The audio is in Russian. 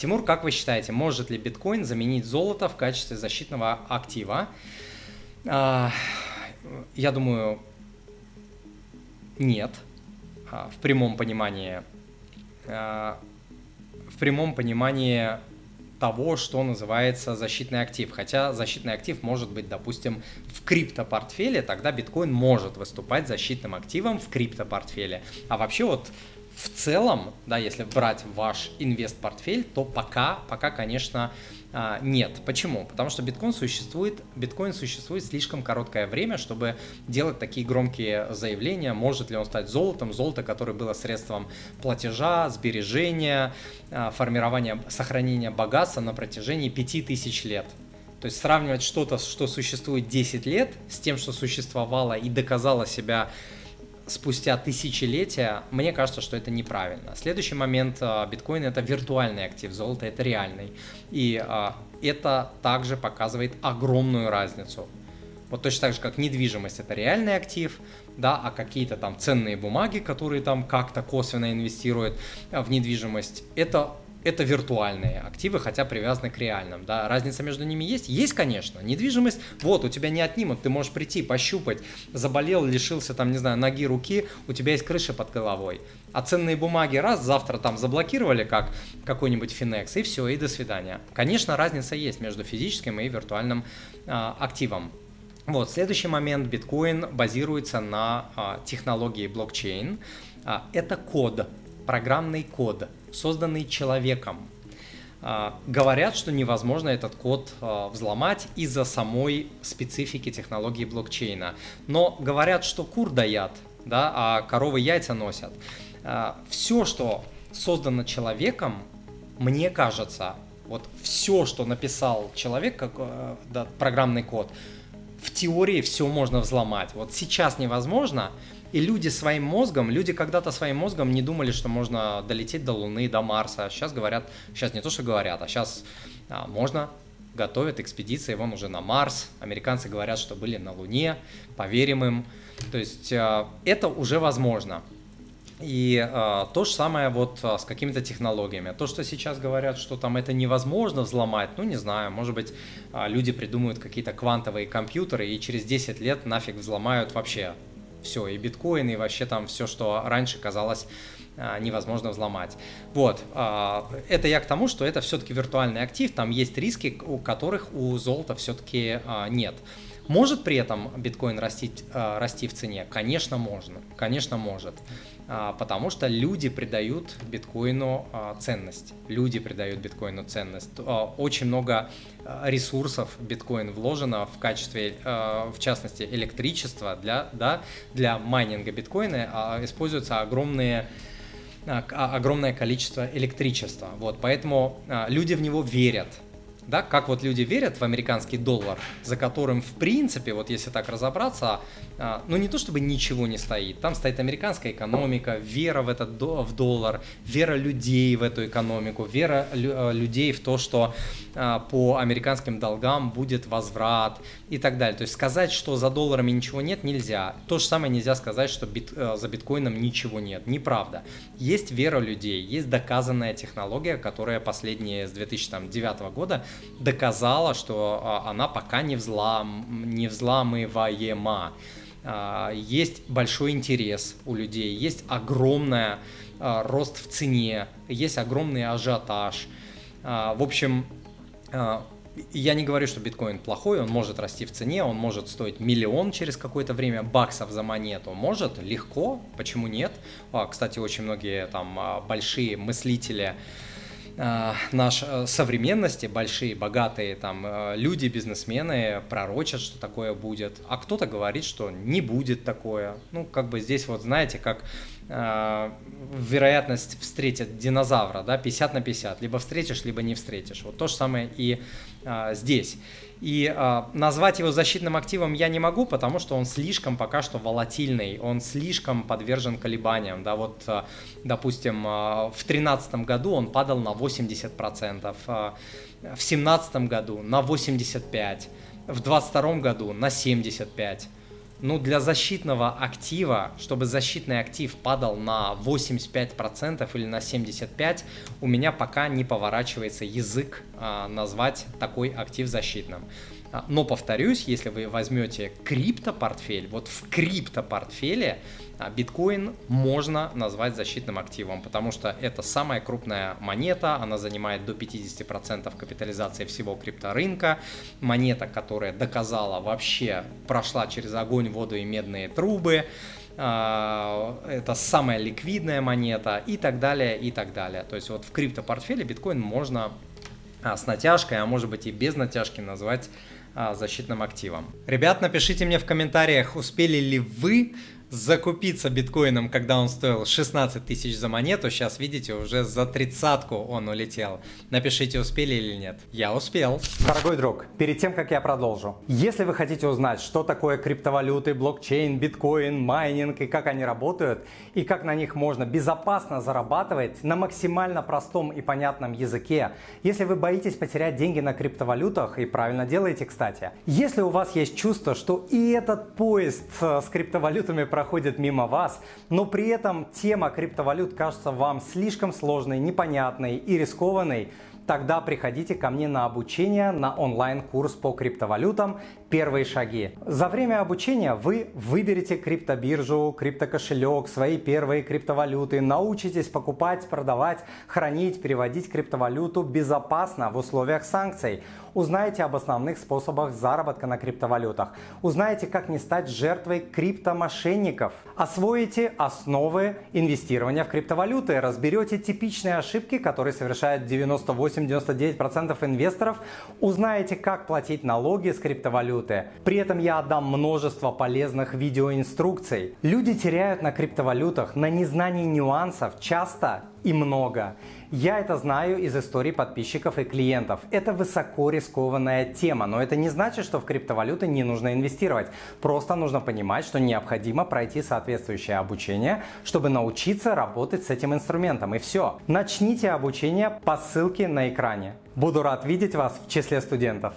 Тимур, как вы считаете, может ли биткоин заменить золото в качестве защитного актива? А, я думаю, нет. А, в прямом понимании. А, в прямом понимании того, что называется защитный актив. Хотя защитный актив может быть, допустим, в криптопортфеле, тогда биткоин может выступать защитным активом в криптопортфеле. А вообще вот в целом, да, если брать ваш инвест-портфель, то пока, пока, конечно, а, нет. Почему? Потому что биткоин существует, биткоин существует слишком короткое время, чтобы делать такие громкие заявления, может ли он стать золотом, золото, которое было средством платежа, сбережения, а, формирования, сохранения богатства на протяжении 5000 лет. То есть сравнивать что-то, что существует 10 лет, с тем, что существовало и доказало себя спустя тысячелетия, мне кажется, что это неправильно. Следующий момент, а, биткоин это виртуальный актив, золото это реальный. И а, это также показывает огромную разницу. Вот точно так же, как недвижимость это реальный актив, да, а какие-то там ценные бумаги, которые там как-то косвенно инвестируют в недвижимость, это это виртуальные активы, хотя привязаны к реальным. Да? Разница между ними есть? Есть, конечно. Недвижимость, вот, у тебя не отнимут, ты можешь прийти, пощупать, заболел, лишился, там, не знаю, ноги, руки, у тебя есть крыша под головой. А ценные бумаги раз, завтра там заблокировали, как какой-нибудь Финекс, и все, и до свидания. Конечно, разница есть между физическим и виртуальным а, активом. Вот, следующий момент, биткоин базируется на а, технологии блокчейн. А, это код, программный код, созданный человеком. А, говорят, что невозможно этот код а, взломать из-за самой специфики технологии блокчейна. Но говорят, что кур даят, да, а коровы яйца носят. А, все, что создано человеком, мне кажется, вот все, что написал человек, как э, да, программный код, в теории все можно взломать. Вот сейчас невозможно, и люди своим мозгом, люди когда-то своим мозгом не думали, что можно долететь до Луны, до Марса. Сейчас говорят, сейчас не то, что говорят, а сейчас а, можно, готовят экспедиции, вон уже на Марс. Американцы говорят, что были на Луне, поверим им. То есть а, это уже возможно. И э, то же самое вот э, с какими-то технологиями. То, что сейчас говорят, что там это невозможно взломать, ну не знаю, может быть, люди придумают какие-то квантовые компьютеры и через 10 лет нафиг взломают вообще все, и биткоин, и вообще там все, что раньше казалось а, невозможно взломать. Вот, а, это я к тому, что это все-таки виртуальный актив, там есть риски, у которых у золота все-таки а, нет. Может при этом биткоин расти, расти в цене? Конечно, можно. Конечно, может. Потому что люди придают биткоину ценность. Люди придают биткоину ценность. Очень много ресурсов биткоин вложено в качестве, в частности, электричества для, да, для майнинга биткоина используются огромные огромное количество электричества. Вот, поэтому люди в него верят да, как вот люди верят в американский доллар, за которым, в принципе, вот если так разобраться, а, ну не то чтобы ничего не стоит, там стоит американская экономика, вера в этот в доллар, вера людей в эту экономику, вера э, людей в то, что а, по американским долгам будет возврат и так далее. То есть сказать, что за долларами ничего нет, нельзя. То же самое нельзя сказать, что бит, э, за биткоином ничего нет. Неправда. Есть вера людей, есть доказанная технология, которая последние с 2009 года доказала, что а, она пока не, взлом, не взламываема. А, есть большой интерес у людей, есть огромный а, рост в цене, есть огромный ажиотаж. В общем, я не говорю, что биткоин плохой, он может расти в цене, он может стоить миллион через какое-то время баксов за монету. Может, легко, почему нет? Кстати, очень многие там большие мыслители, наш э, современности, большие, богатые там э, люди, бизнесмены пророчат, что такое будет, а кто-то говорит, что не будет такое. Ну, как бы здесь вот, знаете, как э, вероятность встретить динозавра, да, 50 на 50, либо встретишь, либо не встретишь. Вот то же самое и э, здесь. И э, назвать его защитным активом я не могу, потому что он слишком пока что волатильный, он слишком подвержен колебаниям. Да, вот, э, допустим, э, в 2013 году он падал на 80%, э, в 2017 году на 85%, в 2022 году на 75%. Ну, для защитного актива, чтобы защитный актив падал на 85% или на 75%, у меня пока не поворачивается язык а, назвать такой актив защитным. А, но повторюсь, если вы возьмете крипто-портфель, вот в крипто-портфеле а, биткоин можно назвать защитным активом, потому что это самая крупная монета, она занимает до 50% капитализации всего крипторынка, монета, которая доказала вообще, прошла через огонь, воду и медные трубы, а, это самая ликвидная монета и так далее, и так далее. То есть вот в крипто-портфеле биткоин можно с натяжкой, а может быть и без натяжки назвать защитным активом. Ребят, напишите мне в комментариях, успели ли вы закупиться биткоином, когда он стоил 16 тысяч за монету. Сейчас, видите, уже за тридцатку он улетел. Напишите, успели или нет. Я успел. Дорогой друг, перед тем, как я продолжу, если вы хотите узнать, что такое криптовалюты, блокчейн, биткоин, майнинг и как они работают, и как на них можно безопасно зарабатывать на максимально простом и понятном языке, если вы боитесь потерять деньги на криптовалютах, и правильно делаете, кстати, если у вас есть чувство, что и этот поезд э, с криптовалютами проходит мимо вас, но при этом тема криптовалют кажется вам слишком сложной, непонятной и рискованной, тогда приходите ко мне на обучение на онлайн-курс по криптовалютам «Первые шаги». За время обучения вы выберете криптобиржу, криптокошелек, свои первые криптовалюты, научитесь покупать, продавать, хранить, переводить криптовалюту безопасно в условиях санкций. Узнаете об основных способах заработка на криптовалютах. Узнаете, как не стать жертвой криптомошенников. Освоите основы инвестирования в криптовалюты. Разберете типичные ошибки, которые совершают 98-99% инвесторов. Узнаете, как платить налоги с криптовалюты. При этом я отдам множество полезных видеоинструкций. Люди теряют на криптовалютах на незнании нюансов часто и много. Я это знаю из историй подписчиков и клиентов. Это высоко рискованная тема, но это не значит, что в криптовалюты не нужно инвестировать. Просто нужно понимать, что необходимо пройти соответствующее обучение, чтобы научиться работать с этим инструментом. И все. Начните обучение по ссылке на экране. Буду рад видеть вас в числе студентов.